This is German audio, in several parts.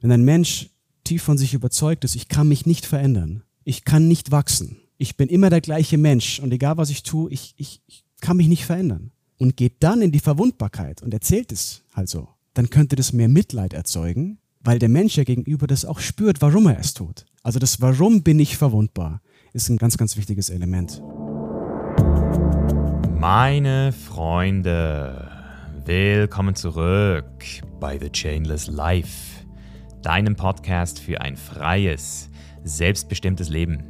Wenn ein Mensch tief von sich überzeugt ist, ich kann mich nicht verändern, ich kann nicht wachsen, ich bin immer der gleiche Mensch und egal was ich tue, ich, ich, ich kann mich nicht verändern und geht dann in die Verwundbarkeit und erzählt es halt so, dann könnte das mehr Mitleid erzeugen, weil der Mensch ja gegenüber das auch spürt, warum er es tut. Also das Warum bin ich verwundbar ist ein ganz, ganz wichtiges Element. Meine Freunde, willkommen zurück bei The Chainless Life, deinem Podcast für ein freies, selbstbestimmtes Leben.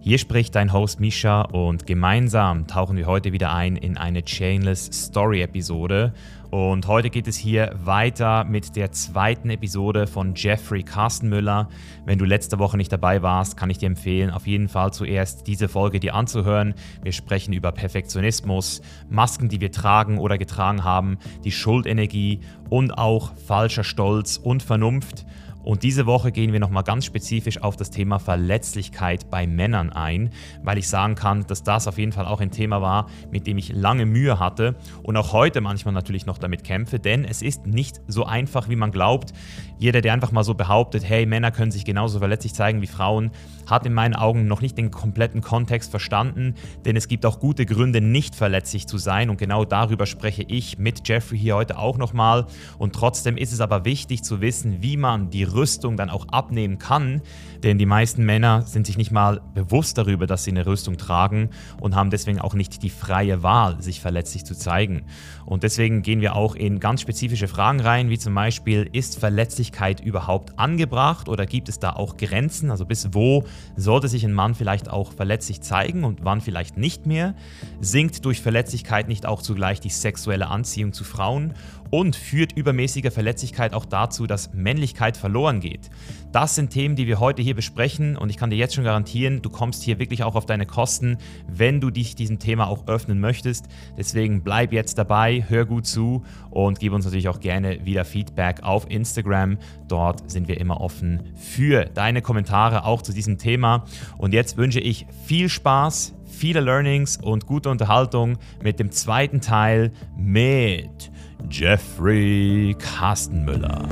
Hier spricht dein Host Misha und gemeinsam tauchen wir heute wieder ein in eine Chainless Story Episode. Und heute geht es hier weiter mit der zweiten Episode von Jeffrey Carstenmüller. Wenn du letzte Woche nicht dabei warst, kann ich dir empfehlen, auf jeden Fall zuerst diese Folge dir anzuhören. Wir sprechen über Perfektionismus, Masken, die wir tragen oder getragen haben, die Schuldenergie und auch falscher Stolz und Vernunft. Und diese Woche gehen wir nochmal ganz spezifisch auf das Thema Verletzlichkeit bei Männern ein, weil ich sagen kann, dass das auf jeden Fall auch ein Thema war, mit dem ich lange Mühe hatte und auch heute manchmal natürlich noch damit kämpfe, denn es ist nicht so einfach, wie man glaubt. Jeder, der einfach mal so behauptet, hey, Männer können sich genauso verletzlich zeigen wie Frauen, hat in meinen Augen noch nicht den kompletten Kontext verstanden, denn es gibt auch gute Gründe, nicht verletzlich zu sein und genau darüber spreche ich mit Jeffrey hier heute auch nochmal. Und trotzdem ist es aber wichtig zu wissen, wie man die Rüstung dann auch abnehmen kann, denn die meisten Männer sind sich nicht mal bewusst darüber, dass sie eine Rüstung tragen und haben deswegen auch nicht die freie Wahl, sich verletzlich zu zeigen. Und deswegen gehen wir auch in ganz spezifische Fragen rein, wie zum Beispiel, ist Verletzlichkeit überhaupt angebracht oder gibt es da auch Grenzen? Also bis wo sollte sich ein Mann vielleicht auch verletzlich zeigen und wann vielleicht nicht mehr? Sinkt durch Verletzlichkeit nicht auch zugleich die sexuelle Anziehung zu Frauen? Und führt übermäßige Verletzlichkeit auch dazu, dass Männlichkeit verloren geht. Das sind Themen, die wir heute hier besprechen und ich kann dir jetzt schon garantieren, du kommst hier wirklich auch auf deine Kosten, wenn du dich diesem Thema auch öffnen möchtest. Deswegen bleib jetzt dabei, hör gut zu und gib uns natürlich auch gerne wieder Feedback auf Instagram. Dort sind wir immer offen für deine Kommentare auch zu diesem Thema. Und jetzt wünsche ich viel Spaß, viele Learnings und gute Unterhaltung mit dem zweiten Teil mit Jeffrey Kastenmüller.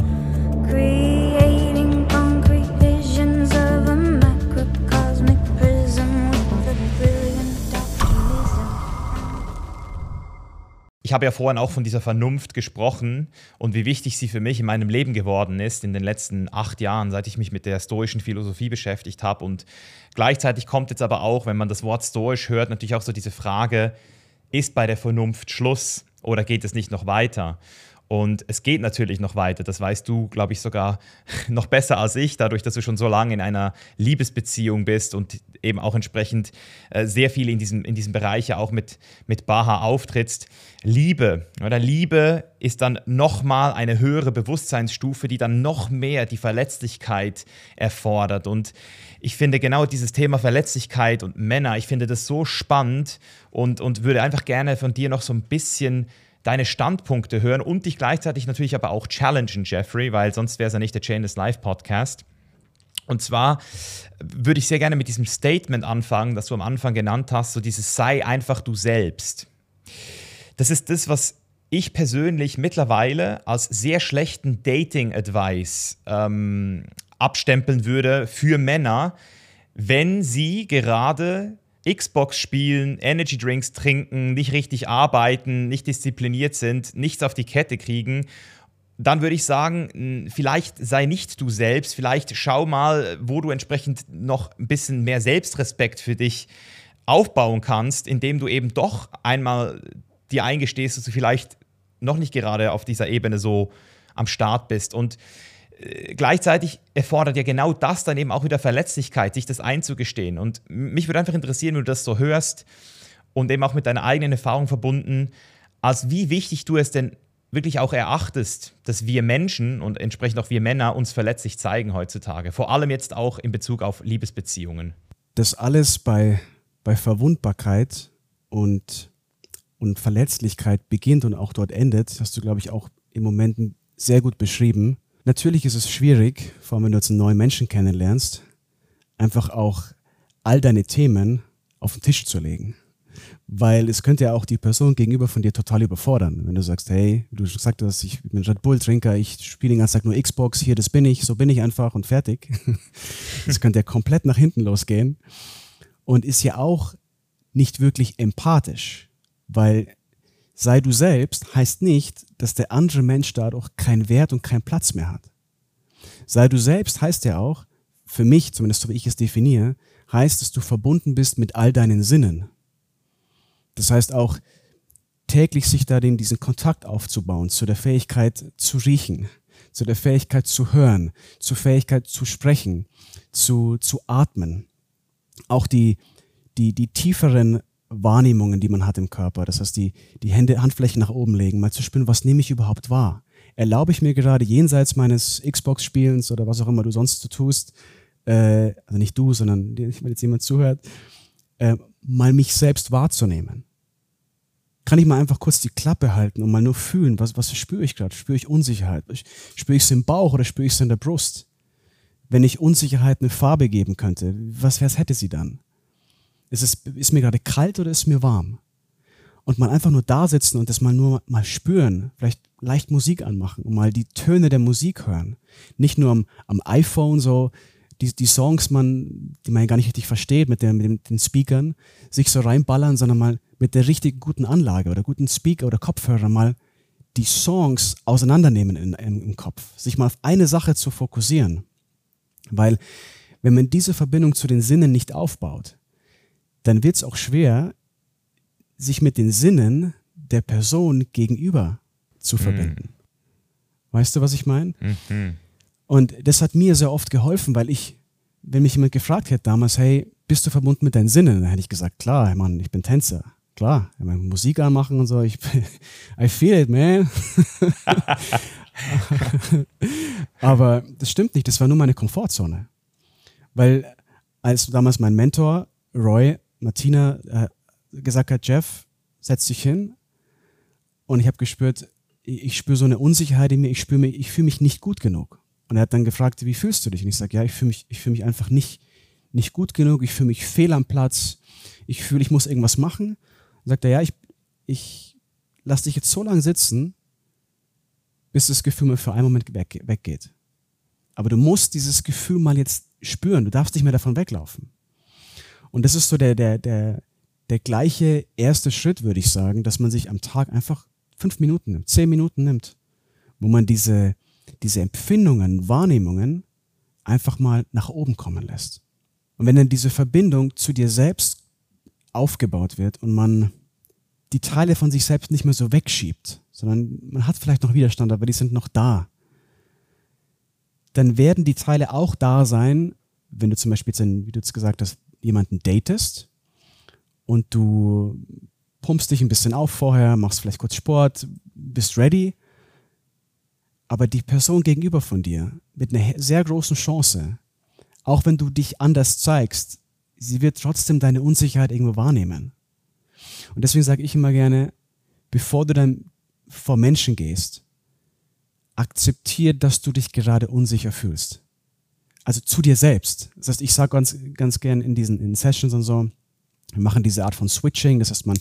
Creating concrete visions of a macrocosmic prism with a brilliant optimism. Ich habe ja vorhin auch von dieser Vernunft gesprochen und wie wichtig sie für mich in meinem Leben geworden ist in den letzten acht Jahren, seit ich mich mit der stoischen Philosophie beschäftigt habe. Und gleichzeitig kommt jetzt aber auch, wenn man das Wort stoisch hört, natürlich auch so diese Frage, ist bei der Vernunft Schluss? Oder geht es nicht noch weiter? Und es geht natürlich noch weiter. Das weißt du, glaube ich, sogar noch besser als ich, dadurch, dass du schon so lange in einer Liebesbeziehung bist und eben auch entsprechend äh, sehr viel in diesem, in diesem Bereich ja auch mit, mit Baha auftrittst. Liebe, oder Liebe ist dann nochmal eine höhere Bewusstseinsstufe, die dann noch mehr die Verletzlichkeit erfordert. Und ich finde genau dieses Thema Verletzlichkeit und Männer, ich finde das so spannend und, und würde einfach gerne von dir noch so ein bisschen deine Standpunkte hören und dich gleichzeitig natürlich aber auch challengen, Jeffrey, weil sonst wäre es ja nicht der Chainless Life Podcast. Und zwar würde ich sehr gerne mit diesem Statement anfangen, das du am Anfang genannt hast, so dieses sei einfach du selbst. Das ist das, was ich persönlich mittlerweile als sehr schlechten Dating-Advice ähm, abstempeln würde für Männer, wenn sie gerade Xbox spielen, Energy Drinks trinken, nicht richtig arbeiten, nicht diszipliniert sind, nichts auf die Kette kriegen, dann würde ich sagen, vielleicht sei nicht du selbst, vielleicht schau mal, wo du entsprechend noch ein bisschen mehr Selbstrespekt für dich aufbauen kannst, indem du eben doch einmal dir eingestehst, dass du vielleicht noch nicht gerade auf dieser Ebene so am Start bist. Und gleichzeitig erfordert ja genau das dann eben auch wieder Verletzlichkeit, sich das einzugestehen. Und mich würde einfach interessieren, wenn du das so hörst und eben auch mit deiner eigenen Erfahrung verbunden, als wie wichtig du es denn wirklich auch erachtest, dass wir Menschen und entsprechend auch wir Männer uns verletzlich zeigen heutzutage. Vor allem jetzt auch in Bezug auf Liebesbeziehungen. Das alles bei, bei Verwundbarkeit und, und Verletzlichkeit beginnt und auch dort endet, hast du, glaube ich, auch im Moment sehr gut beschrieben. Natürlich ist es schwierig, vor allem wenn du jetzt einen neuen Menschen kennenlernst, einfach auch all deine Themen auf den Tisch zu legen. Weil es könnte ja auch die Person gegenüber von dir total überfordern. Wenn du sagst, hey, du sagst, ich bin Red Bull-Trinker, ich spiele den ganzen Tag nur Xbox, hier, das bin ich, so bin ich einfach und fertig. Das könnte ja komplett nach hinten losgehen. Und ist ja auch nicht wirklich empathisch, weil sei du selbst heißt nicht, dass der andere Mensch dadurch keinen Wert und keinen Platz mehr hat. Sei du selbst heißt ja auch, für mich, zumindest so wie ich es definiere, heißt, dass du verbunden bist mit all deinen Sinnen. Das heißt auch, täglich sich da den, diesen Kontakt aufzubauen, zu der Fähigkeit zu riechen, zu der Fähigkeit zu hören, zur Fähigkeit zu sprechen, zu, zu atmen. Auch die, die, die tieferen Wahrnehmungen, die man hat im Körper, das heißt die, die Hände, Handflächen nach oben legen, mal zu spüren, was nehme ich überhaupt wahr? Erlaube ich mir gerade jenseits meines Xbox-Spielens oder was auch immer du sonst so tust, äh, also nicht du, sondern wenn jetzt jemand zuhört, äh, mal mich selbst wahrzunehmen. Kann ich mal einfach kurz die Klappe halten und mal nur fühlen, was, was spüre ich gerade? Spüre ich Unsicherheit? Spüre ich es im Bauch oder spüre ich es in der Brust? Wenn ich Unsicherheit eine Farbe geben könnte, was, was hätte sie dann? Ist, es, ist mir gerade kalt oder ist mir warm? Und mal einfach nur da sitzen und das mal nur mal spüren, vielleicht leicht Musik anmachen und mal die Töne der Musik hören. Nicht nur am, am iPhone so die, die Songs, man, die man ja gar nicht richtig versteht mit, der, mit den, den Speakern, sich so reinballern, sondern mal mit der richtig guten Anlage oder guten Speaker oder Kopfhörer mal die Songs auseinandernehmen in, in, im Kopf, sich mal auf eine Sache zu fokussieren. Weil wenn man diese Verbindung zu den Sinnen nicht aufbaut, dann wird es auch schwer, sich mit den Sinnen der Person gegenüber zu verbinden. Mhm. Weißt du, was ich meine? Mhm. Und das hat mir sehr oft geholfen, weil ich, wenn mich jemand gefragt hätte damals, hey, bist du verbunden mit deinen Sinnen? Dann hätte ich gesagt, klar, Mann, ich bin Tänzer. Klar, ich meine, Musik anmachen und so, ich, I feel it, man. Aber das stimmt nicht, das war nur meine Komfortzone. Weil als damals mein Mentor, Roy, Martina, äh, gesagt hat, Jeff, setz dich hin. Und ich habe gespürt, ich, spüre so eine Unsicherheit in mir, ich, spüre mich, ich fühle mich nicht gut genug. Und er hat dann gefragt, wie fühlst du dich? Und ich sage, ja, ich fühle mich, ich fühle mich einfach nicht, nicht gut genug, ich fühle mich fehl am Platz, ich fühle, ich muss irgendwas machen. Und sagt er, ja, ich, ich lass dich jetzt so lange sitzen, bis das Gefühl mal für einen Moment weg, weggeht. Aber du musst dieses Gefühl mal jetzt spüren, du darfst nicht mehr davon weglaufen. Und das ist so der, der, der, der gleiche erste Schritt, würde ich sagen, dass man sich am Tag einfach fünf Minuten nimmt, zehn Minuten nimmt, wo man diese, diese Empfindungen, Wahrnehmungen einfach mal nach oben kommen lässt. Und wenn dann diese Verbindung zu dir selbst aufgebaut wird und man die Teile von sich selbst nicht mehr so wegschiebt, sondern man hat vielleicht noch Widerstand, aber die sind noch da, dann werden die Teile auch da sein, wenn du zum Beispiel, wie du jetzt gesagt hast, jemanden datest und du pumpst dich ein bisschen auf vorher, machst vielleicht kurz Sport, bist ready aber die Person gegenüber von dir mit einer sehr großen Chance, auch wenn du dich anders zeigst, sie wird trotzdem deine Unsicherheit irgendwo wahrnehmen. Und deswegen sage ich immer gerne, bevor du dann vor Menschen gehst, akzeptier, dass du dich gerade unsicher fühlst. Also zu dir selbst. Das heißt, ich sage ganz, ganz gern in diesen in Sessions und so, wir machen diese Art von Switching. Das heißt, man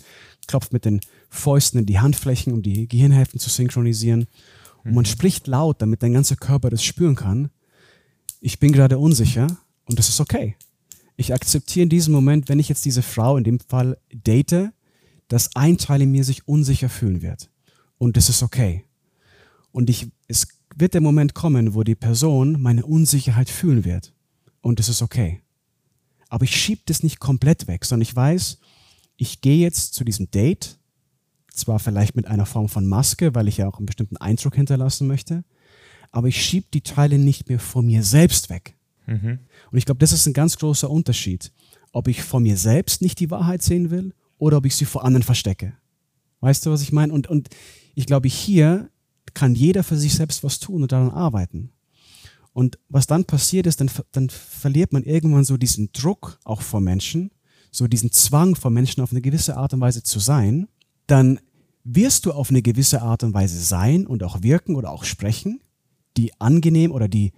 klopft mit den Fäusten in die Handflächen, um die Gehirnhälften zu synchronisieren. Und man mhm. spricht laut, damit dein ganzer Körper das spüren kann. Ich bin gerade unsicher und das ist okay. Ich akzeptiere in diesem Moment, wenn ich jetzt diese Frau in dem Fall date, dass ein Teil in mir sich unsicher fühlen wird. Und das ist okay. Und ich, es wird der Moment kommen, wo die Person meine Unsicherheit fühlen wird. Und das ist okay. Aber ich schiebe das nicht komplett weg, sondern ich weiß, ich gehe jetzt zu diesem Date zwar vielleicht mit einer Form von Maske, weil ich ja auch einen bestimmten Eindruck hinterlassen möchte, aber ich schiebe die Teile nicht mehr vor mir selbst weg. Mhm. Und ich glaube, das ist ein ganz großer Unterschied, ob ich vor mir selbst nicht die Wahrheit sehen will oder ob ich sie vor anderen verstecke. Weißt du, was ich meine? Und, und ich glaube, hier kann jeder für sich selbst was tun und daran arbeiten. Und was dann passiert ist, dann, dann verliert man irgendwann so diesen Druck auch vor Menschen, so diesen Zwang vor Menschen auf eine gewisse Art und Weise zu sein dann wirst du auf eine gewisse Art und Weise sein und auch wirken oder auch sprechen, die angenehm oder die,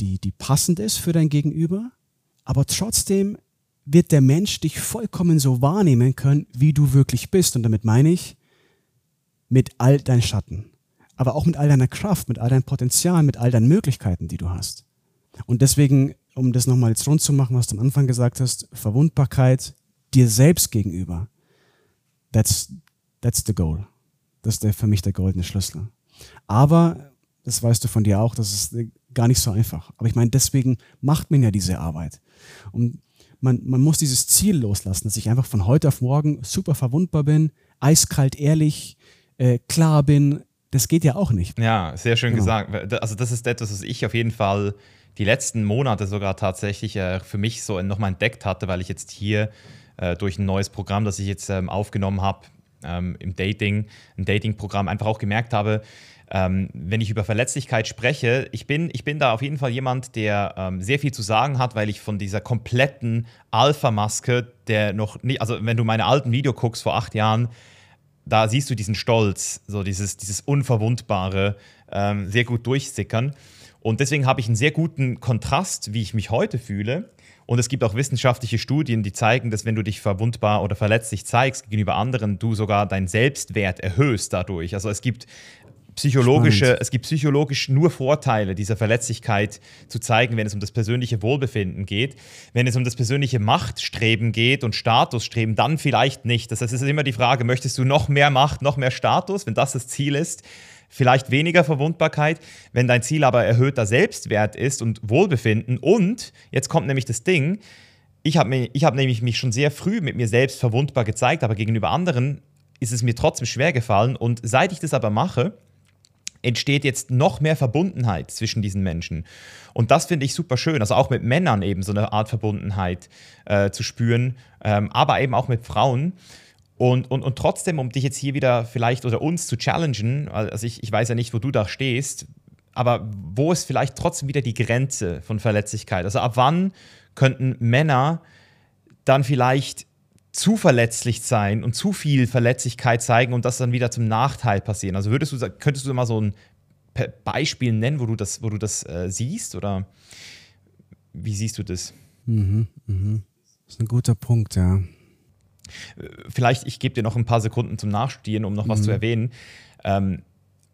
die, die passend ist für dein Gegenüber, aber trotzdem wird der Mensch dich vollkommen so wahrnehmen können, wie du wirklich bist. Und damit meine ich, mit all deinen Schatten, aber auch mit all deiner Kraft, mit all deinem Potenzial, mit all deinen Möglichkeiten, die du hast. Und deswegen, um das nochmal jetzt rund zu machen, was du am Anfang gesagt hast, Verwundbarkeit dir selbst gegenüber. That's, that's the goal. Das ist der, für mich der goldene Schlüssel. Aber, das weißt du von dir auch, das ist gar nicht so einfach. Aber ich meine, deswegen macht man ja diese Arbeit. Und man, man muss dieses Ziel loslassen, dass ich einfach von heute auf morgen super verwundbar bin, eiskalt ehrlich, äh, klar bin. Das geht ja auch nicht. Ja, sehr schön genau. gesagt. Also das ist etwas, was ich auf jeden Fall die letzten Monate sogar tatsächlich äh, für mich so nochmal entdeckt hatte, weil ich jetzt hier äh, durch ein neues Programm, das ich jetzt ähm, aufgenommen habe, ähm, im Dating, ein Dating-Programm, einfach auch gemerkt habe, ähm, wenn ich über Verletzlichkeit spreche, ich bin, ich bin da auf jeden Fall jemand, der ähm, sehr viel zu sagen hat, weil ich von dieser kompletten Alpha-Maske, der noch nie, also wenn du meine alten Videos guckst vor acht Jahren, da siehst du diesen Stolz, so dieses, dieses Unverwundbare ähm, sehr gut durchsickern. Und deswegen habe ich einen sehr guten Kontrast, wie ich mich heute fühle. Und es gibt auch wissenschaftliche Studien, die zeigen, dass wenn du dich verwundbar oder verletzlich zeigst gegenüber anderen, du sogar deinen Selbstwert erhöhst dadurch. Also es gibt psychologische, Spannend. es gibt psychologisch nur Vorteile dieser Verletzlichkeit zu zeigen, wenn es um das persönliche Wohlbefinden geht. Wenn es um das persönliche Machtstreben geht und Statusstreben, dann vielleicht nicht. Das heißt, es ist immer die Frage, möchtest du noch mehr Macht, noch mehr Status, wenn das das Ziel ist? Vielleicht weniger Verwundbarkeit, wenn dein Ziel aber erhöhter Selbstwert ist und Wohlbefinden. Und jetzt kommt nämlich das Ding, ich habe hab nämlich mich schon sehr früh mit mir selbst verwundbar gezeigt, aber gegenüber anderen ist es mir trotzdem schwer gefallen. Und seit ich das aber mache, entsteht jetzt noch mehr Verbundenheit zwischen diesen Menschen. Und das finde ich super schön. Also auch mit Männern eben so eine Art Verbundenheit äh, zu spüren, ähm, aber eben auch mit Frauen. Und, und, und trotzdem, um dich jetzt hier wieder vielleicht oder uns zu challengen, also ich, ich weiß ja nicht, wo du da stehst, aber wo ist vielleicht trotzdem wieder die Grenze von Verletzlichkeit? Also ab wann könnten Männer dann vielleicht zu verletzlich sein und zu viel Verletzlichkeit zeigen und das dann wieder zum Nachteil passieren. Also würdest du, könntest du mal so ein Beispiel nennen, wo du das, wo du das äh, siehst oder wie siehst du das? Mhm, mhm. Das ist ein guter Punkt, ja. Äh, vielleicht, ich gebe dir noch ein paar Sekunden zum Nachstudieren, um noch was zu mhm. erwähnen. Ähm,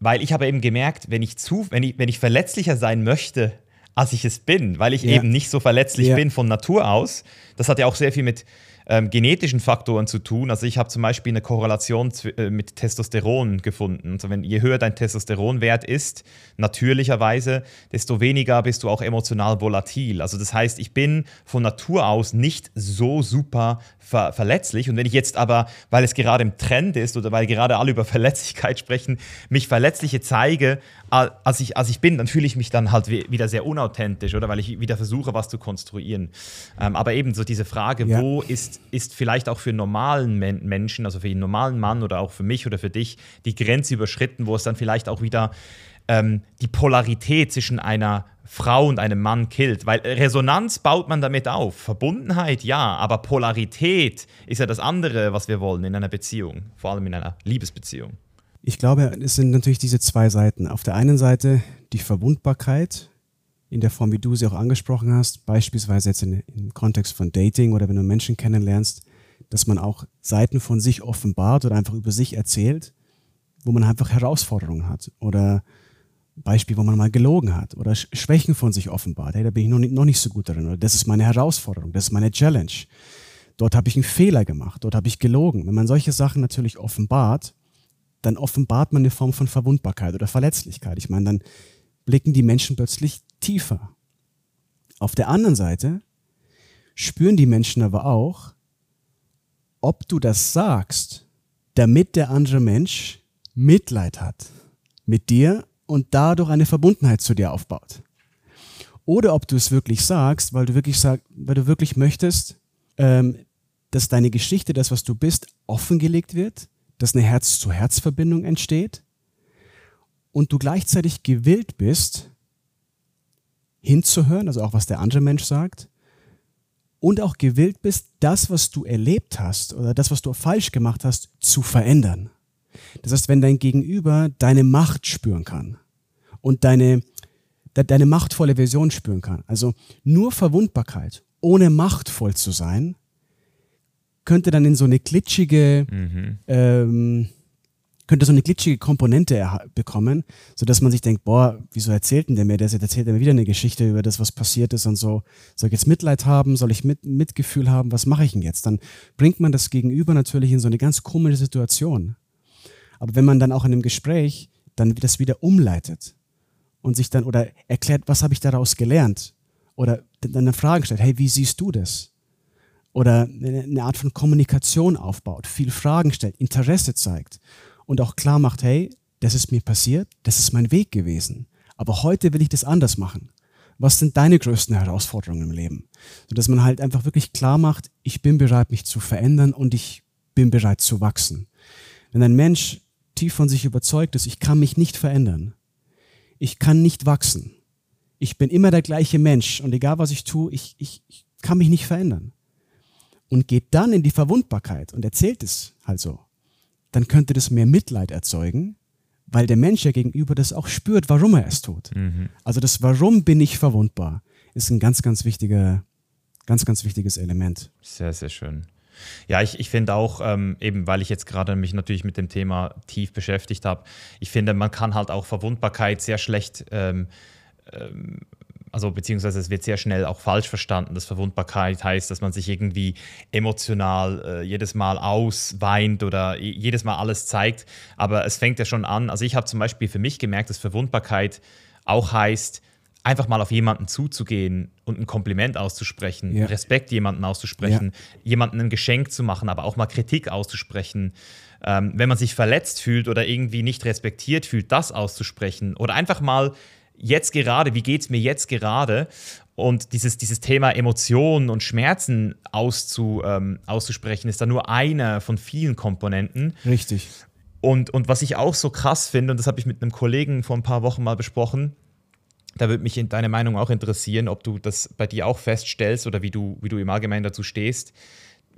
weil ich habe eben gemerkt, wenn ich zu, wenn ich, wenn ich verletzlicher sein möchte, als ich es bin, weil ich ja. eben nicht so verletzlich ja. bin von Natur aus, das hat ja auch sehr viel mit ähm, genetischen Faktoren zu tun. Also ich habe zum Beispiel eine Korrelation äh, mit Testosteron gefunden. Also wenn je höher dein Testosteronwert ist, natürlicherweise, desto weniger bist du auch emotional volatil. Also das heißt, ich bin von Natur aus nicht so super ver verletzlich. Und wenn ich jetzt aber, weil es gerade im Trend ist oder weil gerade alle über Verletzlichkeit sprechen, mich verletzliche zeige, als ich, als ich bin, dann fühle ich mich dann halt wieder sehr unauthentisch, oder? Weil ich wieder versuche, was zu konstruieren. Ähm, aber eben so diese Frage, ja. wo ist, ist vielleicht auch für normalen Men Menschen, also für den normalen Mann oder auch für mich oder für dich, die Grenze überschritten, wo es dann vielleicht auch wieder ähm, die Polarität zwischen einer Frau und einem Mann killt. Weil Resonanz baut man damit auf. Verbundenheit, ja, aber Polarität ist ja das andere, was wir wollen in einer Beziehung, vor allem in einer Liebesbeziehung. Ich glaube, es sind natürlich diese zwei Seiten. Auf der einen Seite die Verwundbarkeit in der Form, wie du sie auch angesprochen hast, beispielsweise jetzt in, im Kontext von Dating oder wenn du Menschen kennenlernst, dass man auch Seiten von sich offenbart oder einfach über sich erzählt, wo man einfach Herausforderungen hat oder Beispiel, wo man mal gelogen hat oder Schwächen von sich offenbart. Hey, da bin ich noch nicht, noch nicht so gut darin. Oder das ist meine Herausforderung, das ist meine Challenge. Dort habe ich einen Fehler gemacht, dort habe ich gelogen. Wenn man solche Sachen natürlich offenbart, dann offenbart man eine Form von Verwundbarkeit oder Verletzlichkeit. Ich meine, dann blicken die Menschen plötzlich tiefer. Auf der anderen Seite spüren die Menschen aber auch, ob du das sagst, damit der andere Mensch Mitleid hat mit dir und dadurch eine Verbundenheit zu dir aufbaut. Oder ob du es wirklich sagst, weil du wirklich sag, weil du wirklich möchtest, ähm, dass deine Geschichte, das, was du bist, offengelegt wird, dass eine Herz-zu-Herz-Verbindung entsteht und du gleichzeitig gewillt bist, hinzuhören, also auch was der andere Mensch sagt, und auch gewillt bist, das, was du erlebt hast oder das, was du falsch gemacht hast, zu verändern. Das heißt, wenn dein Gegenüber deine Macht spüren kann und deine, deine machtvolle Version spüren kann, also nur Verwundbarkeit, ohne machtvoll zu sein, könnte dann in so eine glitschige, mhm. ähm, könnte so eine glitschige Komponente bekommen, sodass man sich denkt, boah, wieso erzählt denn der mir das? Jetzt erzählt er mir wieder eine Geschichte über das, was passiert ist und so. Soll ich jetzt Mitleid haben? Soll ich mit, Mitgefühl haben? Was mache ich denn jetzt? Dann bringt man das Gegenüber natürlich in so eine ganz komische Situation. Aber wenn man dann auch in einem Gespräch dann das wieder umleitet und sich dann oder erklärt, was habe ich daraus gelernt? Oder dann eine Frage stellt, hey, wie siehst du das? Oder eine Art von Kommunikation aufbaut, viel Fragen stellt, Interesse zeigt und auch klar macht, hey, das ist mir passiert, das ist mein Weg gewesen. Aber heute will ich das anders machen. Was sind deine größten Herausforderungen im Leben? Sodass man halt einfach wirklich klar macht, ich bin bereit, mich zu verändern und ich bin bereit zu wachsen. Wenn ein Mensch tief von sich überzeugt ist, ich kann mich nicht verändern, ich kann nicht wachsen, ich bin immer der gleiche Mensch und egal was ich tue, ich, ich, ich kann mich nicht verändern. Und geht dann in die Verwundbarkeit und erzählt es halt so dann könnte das mehr Mitleid erzeugen, weil der Mensch ja gegenüber das auch spürt, warum er es tut. Mhm. Also das Warum bin ich verwundbar ist ein ganz, ganz wichtiger, ganz, ganz wichtiges Element. Sehr, sehr schön. Ja, ich, ich finde auch, ähm, eben weil ich jetzt gerade mich natürlich mit dem Thema tief beschäftigt habe, ich finde, man kann halt auch Verwundbarkeit sehr schlecht ähm, ähm, also beziehungsweise es wird sehr schnell auch falsch verstanden, dass Verwundbarkeit heißt, dass man sich irgendwie emotional äh, jedes Mal ausweint oder jedes Mal alles zeigt. Aber es fängt ja schon an. Also ich habe zum Beispiel für mich gemerkt, dass Verwundbarkeit auch heißt, einfach mal auf jemanden zuzugehen und ein Kompliment auszusprechen, ja. Respekt jemanden auszusprechen, ja. jemanden ein Geschenk zu machen, aber auch mal Kritik auszusprechen. Ähm, wenn man sich verletzt fühlt oder irgendwie nicht respektiert fühlt, das auszusprechen oder einfach mal jetzt gerade, wie geht es mir jetzt gerade? Und dieses, dieses Thema Emotionen und Schmerzen auszu, ähm, auszusprechen, ist da nur eine von vielen Komponenten. Richtig. Und, und was ich auch so krass finde, und das habe ich mit einem Kollegen vor ein paar Wochen mal besprochen, da würde mich deine Meinung auch interessieren, ob du das bei dir auch feststellst oder wie du, wie du im Allgemeinen dazu stehst.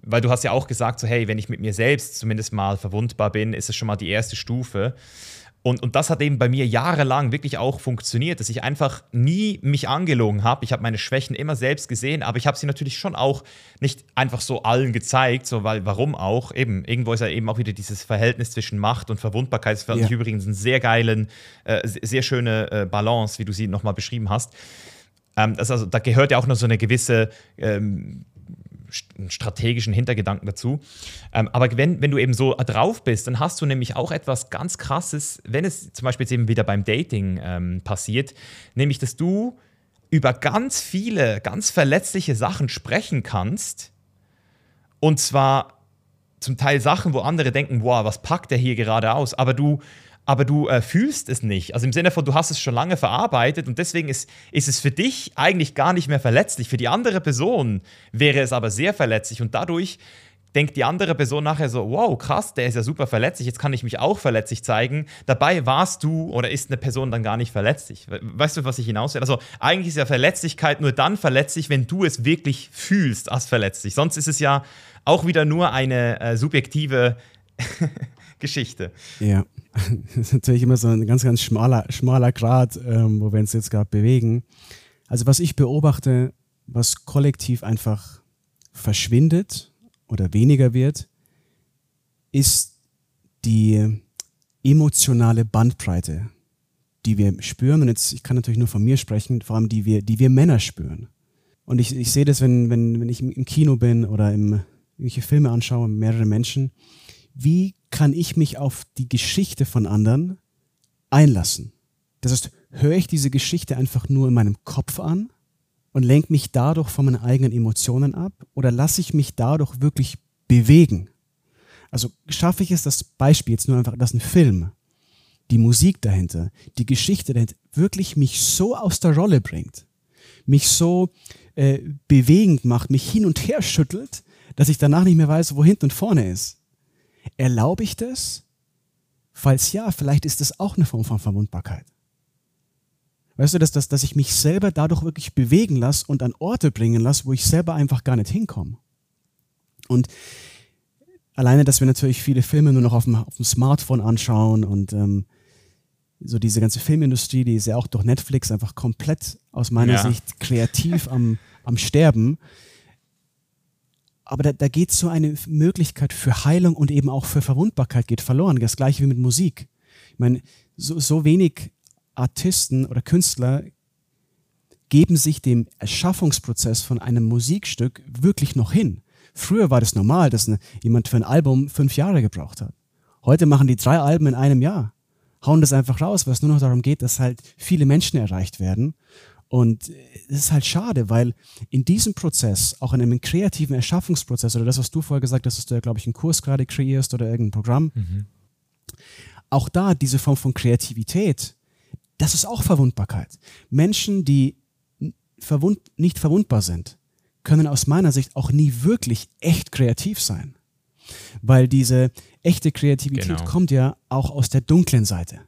Weil du hast ja auch gesagt, so hey, wenn ich mit mir selbst zumindest mal verwundbar bin, ist es schon mal die erste Stufe. Und, und das hat eben bei mir jahrelang wirklich auch funktioniert, dass ich einfach nie mich angelogen habe. Ich habe meine Schwächen immer selbst gesehen, aber ich habe sie natürlich schon auch nicht einfach so allen gezeigt, so weil warum auch? Eben, irgendwo ist ja eben auch wieder dieses Verhältnis zwischen Macht und Verwundbarkeit. Das fand ja. ich übrigens einen sehr geilen, äh, sehr schöne äh, Balance, wie du sie nochmal beschrieben hast. Ähm, also, da gehört ja auch noch so eine gewisse ähm, einen strategischen Hintergedanken dazu. Ähm, aber wenn, wenn du eben so drauf bist, dann hast du nämlich auch etwas ganz Krasses, wenn es zum Beispiel jetzt eben wieder beim Dating ähm, passiert, nämlich dass du über ganz viele, ganz verletzliche Sachen sprechen kannst. Und zwar zum Teil Sachen, wo andere denken, wow, was packt der hier gerade aus? Aber du aber du äh, fühlst es nicht. Also im Sinne von, du hast es schon lange verarbeitet und deswegen ist, ist es für dich eigentlich gar nicht mehr verletzlich. Für die andere Person wäre es aber sehr verletzlich und dadurch denkt die andere Person nachher so, wow, krass, der ist ja super verletzlich, jetzt kann ich mich auch verletzlich zeigen. Dabei warst du oder ist eine Person dann gar nicht verletzlich. Weißt du, was ich hinaus will? Also eigentlich ist ja Verletzlichkeit nur dann verletzlich, wenn du es wirklich fühlst als verletzlich. Sonst ist es ja auch wieder nur eine äh, subjektive Geschichte. Ja, das ist natürlich immer so ein ganz, ganz schmaler, schmaler Grad, ähm, wo wir uns jetzt gerade bewegen. Also was ich beobachte, was kollektiv einfach verschwindet oder weniger wird, ist die emotionale Bandbreite, die wir spüren. Und jetzt, ich kann natürlich nur von mir sprechen, vor allem die wir, die wir Männer spüren. Und ich, ich sehe das, wenn, wenn, wenn ich im Kino bin oder im, irgendwelche Filme anschaue, mehrere Menschen, wie kann ich mich auf die Geschichte von anderen einlassen? Das heißt, höre ich diese Geschichte einfach nur in meinem Kopf an und lenke mich dadurch von meinen eigenen Emotionen ab oder lasse ich mich dadurch wirklich bewegen? Also schaffe ich es, das Beispiel jetzt nur einfach, dass ein Film, die Musik dahinter, die Geschichte dahinter wirklich mich so aus der Rolle bringt, mich so äh, bewegend macht, mich hin und her schüttelt, dass ich danach nicht mehr weiß, wo hinten und vorne ist. Erlaube ich das? Falls ja, vielleicht ist das auch eine Form von Verwundbarkeit. Weißt du, dass, dass, dass ich mich selber dadurch wirklich bewegen lasse und an Orte bringen lasse, wo ich selber einfach gar nicht hinkomme. Und alleine, dass wir natürlich viele Filme nur noch auf dem, auf dem Smartphone anschauen und ähm, so diese ganze Filmindustrie, die ist ja auch durch Netflix einfach komplett aus meiner ja. Sicht kreativ am, am Sterben aber da, da geht so eine Möglichkeit für Heilung und eben auch für Verwundbarkeit geht verloren. Das gleiche wie mit Musik. Ich meine, so, so wenig Artisten oder Künstler geben sich dem Erschaffungsprozess von einem Musikstück wirklich noch hin. Früher war das normal, dass eine, jemand für ein Album fünf Jahre gebraucht hat. Heute machen die drei Alben in einem Jahr, hauen das einfach raus, weil es nur noch darum geht, dass halt viele Menschen erreicht werden. Und es ist halt schade, weil in diesem Prozess, auch in einem kreativen Erschaffungsprozess, oder das, was du vorher gesagt hast, dass du ja, glaube ich, einen Kurs gerade kreierst oder irgendein Programm, mhm. auch da diese Form von Kreativität, das ist auch Verwundbarkeit. Menschen, die verwund nicht verwundbar sind, können aus meiner Sicht auch nie wirklich echt kreativ sein. Weil diese echte Kreativität genau. kommt ja auch aus der dunklen Seite.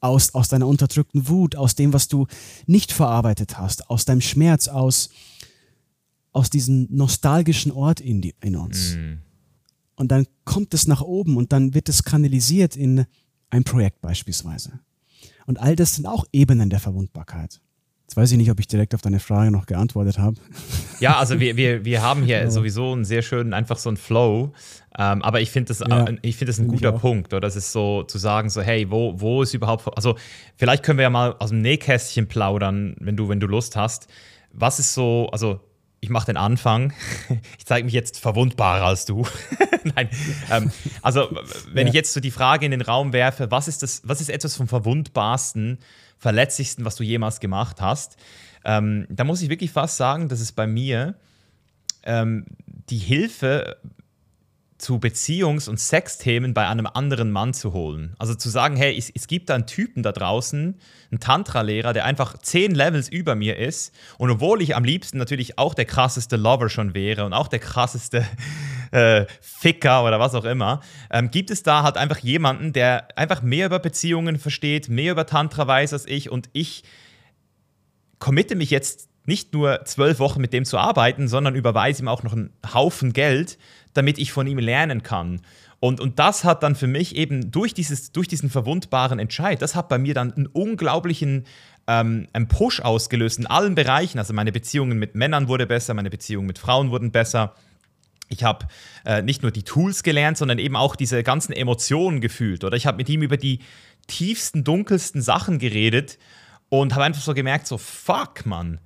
Aus, aus deiner unterdrückten Wut, aus dem, was du nicht verarbeitet hast, aus deinem Schmerz, aus, aus diesem nostalgischen Ort in, die, in uns. Mm. Und dann kommt es nach oben und dann wird es kanalisiert in ein Projekt beispielsweise. Und all das sind auch Ebenen der Verwundbarkeit. Jetzt weiß ich nicht, ob ich direkt auf deine Frage noch geantwortet habe. Ja, also wir, wir, wir haben hier sowieso einen sehr schönen, einfach so einen Flow. Ähm, aber ich finde das, ja, ich find das ein guter Punkt. Oder das ist so zu sagen, so, hey, wo, wo ist überhaupt. Also, vielleicht können wir ja mal aus dem Nähkästchen plaudern, wenn du, wenn du Lust hast. Was ist so, also ich mache den Anfang. Ich zeige mich jetzt verwundbarer als du. Nein. Ähm, also, wenn ja. ich jetzt so die Frage in den Raum werfe, was ist das, was ist etwas vom Verwundbarsten, verletzlichsten, was du jemals gemacht hast. Ähm, da muss ich wirklich fast sagen, dass es bei mir ähm, die Hilfe zu Beziehungs- und Sexthemen bei einem anderen Mann zu holen. Also zu sagen, hey, es, es gibt da einen Typen da draußen, einen Tantra-Lehrer, der einfach zehn Levels über mir ist. Und obwohl ich am liebsten natürlich auch der krasseste Lover schon wäre und auch der krasseste äh, Ficker oder was auch immer, ähm, gibt es da halt einfach jemanden, der einfach mehr über Beziehungen versteht, mehr über Tantra weiß als ich und ich committe mich jetzt nicht nur zwölf Wochen mit dem zu arbeiten, sondern überweise ihm auch noch einen Haufen Geld, damit ich von ihm lernen kann. Und, und das hat dann für mich eben durch, dieses, durch diesen verwundbaren Entscheid, das hat bei mir dann einen unglaublichen ähm, einen Push ausgelöst in allen Bereichen. Also meine Beziehungen mit Männern wurde besser, meine Beziehungen mit Frauen wurden besser. Ich habe äh, nicht nur die Tools gelernt, sondern eben auch diese ganzen Emotionen gefühlt. Oder ich habe mit ihm über die tiefsten, dunkelsten Sachen geredet und habe einfach so gemerkt, so fuck, Mann.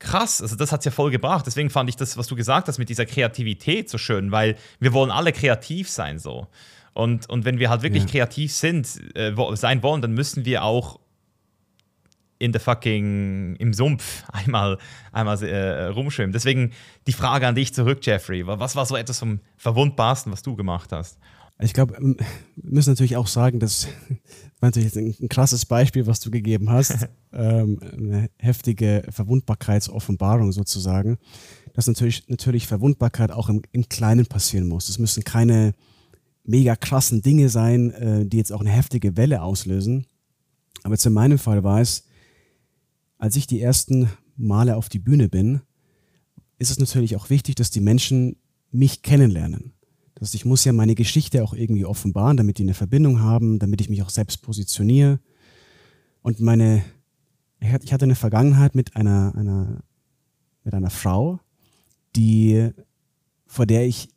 Krass, also das hat es ja voll gebracht. Deswegen fand ich das, was du gesagt hast mit dieser Kreativität so schön, weil wir wollen alle kreativ sein so. Und, und wenn wir halt wirklich ja. kreativ sind, äh, sein wollen, dann müssen wir auch in der fucking, im Sumpf einmal, einmal äh, rumschwimmen. Deswegen die Frage an dich zurück, Jeffrey. Was war so etwas vom Verwundbarsten, was du gemacht hast? Ich glaube, wir müssen natürlich auch sagen, das war natürlich ein, ein krasses Beispiel, was du gegeben hast. ähm, eine heftige Verwundbarkeitsoffenbarung sozusagen. Dass natürlich, natürlich Verwundbarkeit auch im, im Kleinen passieren muss. Es müssen keine mega krassen Dinge sein, äh, die jetzt auch eine heftige Welle auslösen. Aber jetzt in meinem Fall war es, als ich die ersten Male auf die Bühne bin, ist es natürlich auch wichtig, dass die Menschen mich kennenlernen. Das heißt, ich muss ja meine Geschichte auch irgendwie offenbaren, damit die eine Verbindung haben, damit ich mich auch selbst positioniere. Und meine, ich hatte eine Vergangenheit mit einer, einer, mit einer Frau, die, vor der ich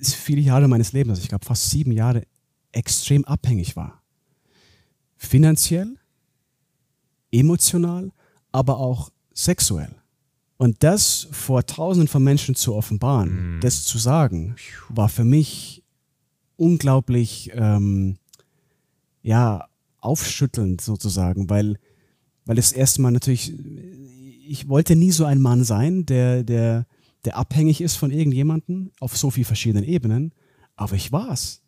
viele Jahre meines Lebens, also ich glaube fast sieben Jahre, extrem abhängig war. Finanziell, emotional, aber auch sexuell. Und das vor tausenden von Menschen zu offenbaren, mm. das zu sagen, war für mich unglaublich, ähm, ja, aufschüttelnd sozusagen, weil, weil es erstmal natürlich, ich wollte nie so ein Mann sein, der, der, der abhängig ist von irgendjemandem auf so vielen verschiedenen Ebenen, aber ich war's.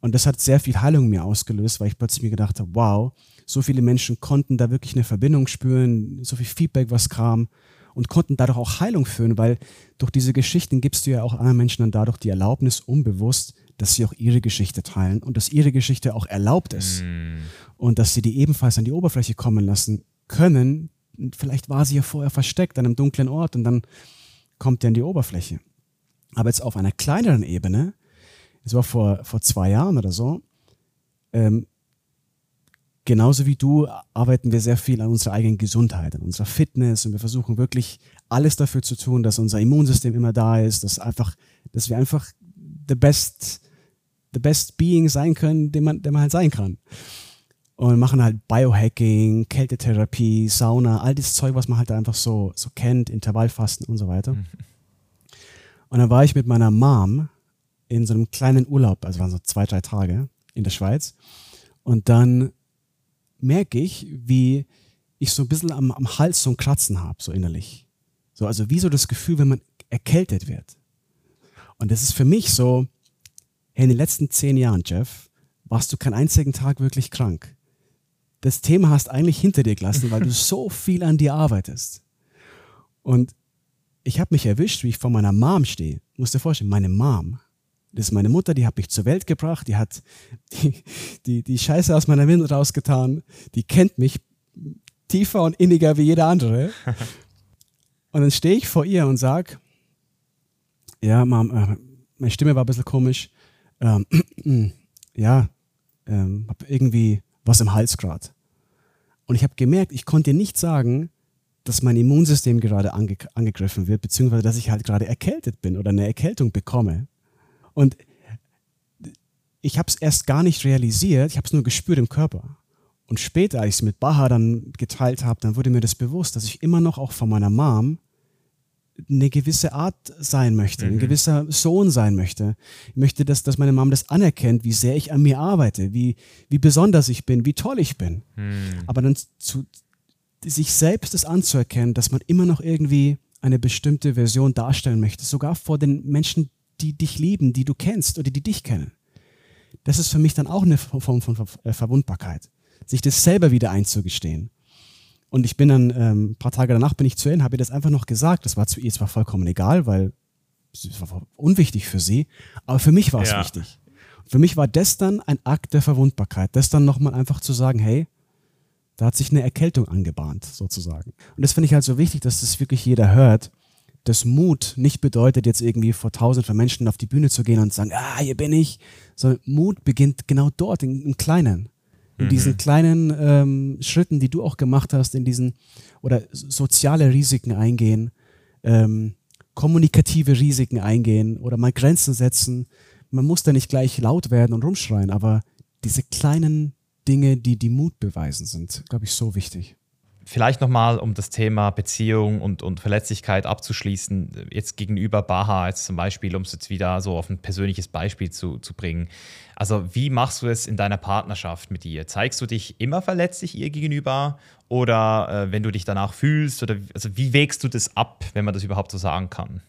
Und das hat sehr viel Heilung mir ausgelöst, weil ich plötzlich mir gedacht habe, wow, so viele Menschen konnten da wirklich eine Verbindung spüren, so viel Feedback, was kam und konnten dadurch auch Heilung führen, weil durch diese Geschichten gibst du ja auch anderen Menschen dann dadurch die Erlaubnis unbewusst, dass sie auch ihre Geschichte teilen und dass ihre Geschichte auch erlaubt ist mm. und dass sie die ebenfalls an die Oberfläche kommen lassen können. Vielleicht war sie ja vorher versteckt an einem dunklen Ort und dann kommt die an die Oberfläche. Aber jetzt auf einer kleineren Ebene, es war vor, vor zwei Jahren oder so, ähm, genauso wie du arbeiten wir sehr viel an unserer eigenen Gesundheit, an unserer Fitness und wir versuchen wirklich alles dafür zu tun, dass unser Immunsystem immer da ist, dass einfach, dass wir einfach the best, the best being sein können, den man, der man halt sein kann. Und machen halt Biohacking, Kältetherapie, Sauna, all das Zeug, was man halt einfach so, so kennt, Intervallfasten und so weiter. Mhm. Und dann war ich mit meiner Mom in so einem kleinen Urlaub, also waren so zwei, drei Tage in der Schweiz. Und dann merke ich, wie ich so ein bisschen am, am Hals so ein Kratzen habe, so innerlich. So, also wie so das Gefühl, wenn man erkältet wird. Und das ist für mich so, hey, in den letzten zehn Jahren, Jeff, warst du keinen einzigen Tag wirklich krank. Das Thema hast eigentlich hinter dir gelassen, weil du so viel an dir arbeitest. Und ich habe mich erwischt, wie ich vor meiner Mom stehe. Musst dir vorstellen, meine Mom. Das ist meine Mutter, die hat mich zur Welt gebracht, die hat die, die, die Scheiße aus meiner Windel rausgetan, die kennt mich tiefer und inniger wie jeder andere. Und dann stehe ich vor ihr und sag, ja, Mom, äh, meine Stimme war ein bisschen komisch. Ähm, ja, ähm, hab irgendwie was im Hals gerade. Und ich habe gemerkt, ich konnte nicht sagen, dass mein Immunsystem gerade ange angegriffen wird, beziehungsweise dass ich halt gerade erkältet bin oder eine Erkältung bekomme. Und ich habe es erst gar nicht realisiert, ich habe es nur gespürt im Körper. Und später, als ich es mit Baha dann geteilt habe, dann wurde mir das bewusst, dass ich immer noch auch von meiner Mom eine gewisse Art sein möchte, mhm. ein gewisser Sohn sein möchte. Ich möchte, dass, dass meine Mom das anerkennt, wie sehr ich an mir arbeite, wie, wie besonders ich bin, wie toll ich bin. Mhm. Aber dann zu, sich selbst das anzuerkennen, dass man immer noch irgendwie eine bestimmte Version darstellen möchte, sogar vor den Menschen, die dich lieben, die du kennst oder die dich kennen. Das ist für mich dann auch eine Form von äh, Verwundbarkeit, sich das selber wieder einzugestehen. Und ich bin dann, ähm, ein paar Tage danach bin ich zu ihr habe ihr das einfach noch gesagt. Das war zu ihr zwar vollkommen egal, weil es war unwichtig für sie, aber für mich war es ja. wichtig. Für mich war das dann ein Akt der Verwundbarkeit, das dann nochmal einfach zu sagen, hey, da hat sich eine Erkältung angebahnt, sozusagen. Und das finde ich halt so wichtig, dass das wirklich jeder hört, dass Mut nicht bedeutet, jetzt irgendwie vor tausend von Menschen auf die Bühne zu gehen und zu sagen, ah, hier bin ich, sondern Mut beginnt genau dort, im, im Kleinen. In mhm. diesen kleinen ähm, Schritten, die du auch gemacht hast, in diesen, oder soziale Risiken eingehen, ähm, kommunikative Risiken eingehen oder mal Grenzen setzen. Man muss da nicht gleich laut werden und rumschreien, aber diese kleinen Dinge, die die Mut beweisen, sind, glaube ich, so wichtig. Vielleicht nochmal, um das Thema Beziehung und, und Verletzlichkeit abzuschließen, jetzt gegenüber Baha jetzt zum Beispiel, um es jetzt wieder so auf ein persönliches Beispiel zu, zu bringen. Also wie machst du es in deiner Partnerschaft mit ihr? Zeigst du dich immer verletzlich ihr gegenüber oder äh, wenn du dich danach fühlst? Oder also wie wägst du das ab, wenn man das überhaupt so sagen kann?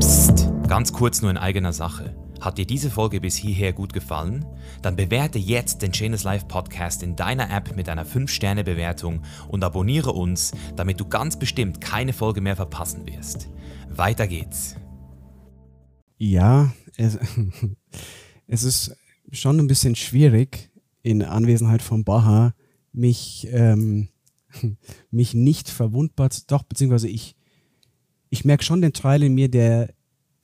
Psst, ganz kurz nur in eigener Sache. Hat dir diese Folge bis hierher gut gefallen? Dann bewerte jetzt den Chainless Life Podcast in deiner App mit einer 5-Sterne-Bewertung und abonniere uns, damit du ganz bestimmt keine Folge mehr verpassen wirst. Weiter geht's. Ja, es, es ist schon ein bisschen schwierig, in Anwesenheit von Baha mich, ähm, mich nicht verwundbar, doch, beziehungsweise ich, ich merke schon den Teil in mir, der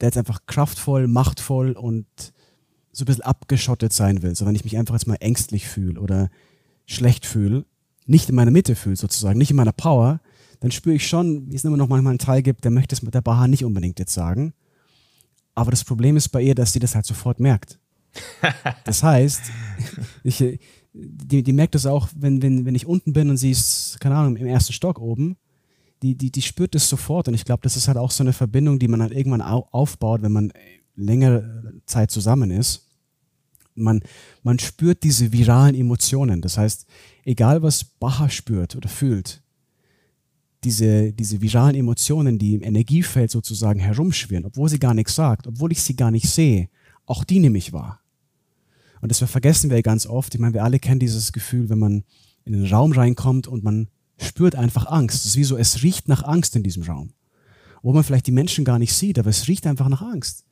der jetzt einfach kraftvoll, machtvoll und so ein bisschen abgeschottet sein will. So wenn ich mich einfach jetzt mal ängstlich fühle oder schlecht fühle, nicht in meiner Mitte fühle sozusagen, nicht in meiner Power, dann spüre ich schon, wie es immer noch manchmal einen Teil gibt, der möchte es mit der Baha nicht unbedingt jetzt sagen. Aber das Problem ist bei ihr, dass sie das halt sofort merkt. Das heißt, ich, die, die merkt das auch, wenn, wenn, wenn ich unten bin und sie ist, keine Ahnung, im ersten Stock oben die, die, die spürt es sofort. Und ich glaube, das ist halt auch so eine Verbindung, die man halt irgendwann aufbaut, wenn man längere Zeit zusammen ist. Man, man spürt diese viralen Emotionen. Das heißt, egal was Baha spürt oder fühlt, diese, diese viralen Emotionen, die im Energiefeld sozusagen herumschwirren, obwohl sie gar nichts sagt, obwohl ich sie gar nicht sehe, auch die nehme ich wahr. Und das vergessen wir ganz oft. Ich meine, wir alle kennen dieses Gefühl, wenn man in einen Raum reinkommt und man spürt einfach Angst. Es ist wie so, es riecht nach Angst in diesem Raum. Wo man vielleicht die Menschen gar nicht sieht, aber es riecht einfach nach Angst.